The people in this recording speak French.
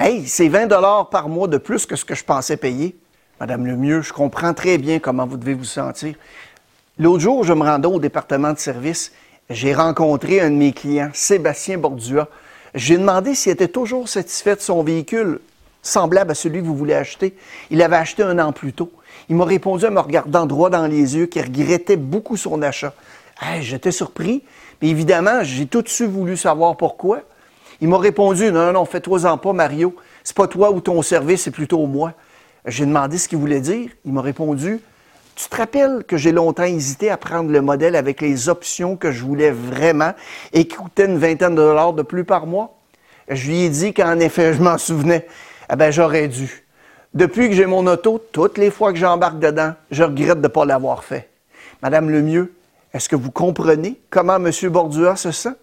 Hey, c'est 20 dollars par mois de plus que ce que je pensais payer. Madame Lemieux, je comprends très bien comment vous devez vous sentir. L'autre jour, je me rendais au département de service. J'ai rencontré un de mes clients, Sébastien Bordua. J'ai demandé s'il était toujours satisfait de son véhicule, semblable à celui que vous voulez acheter. Il avait acheté un an plus tôt. Il m'a répondu en me regardant droit dans les yeux qu'il regrettait beaucoup son achat. J'étais surpris, mais évidemment, j'ai tout de suite voulu savoir pourquoi. Il m'a répondu Non, non, fais-toi-en pas, Mario. C'est pas toi ou ton service, c'est plutôt moi. J'ai demandé ce qu'il voulait dire. Il m'a répondu Tu te rappelles que j'ai longtemps hésité à prendre le modèle avec les options que je voulais vraiment et qui coûtaient une vingtaine de dollars de plus par mois? Je lui ai dit qu'en effet, je m'en souvenais. Eh bien, j'aurais dû. Depuis que j'ai mon auto, toutes les fois que j'embarque dedans, je regrette de ne pas l'avoir fait. Madame Lemieux, est-ce que vous comprenez comment M. Bordua se sent?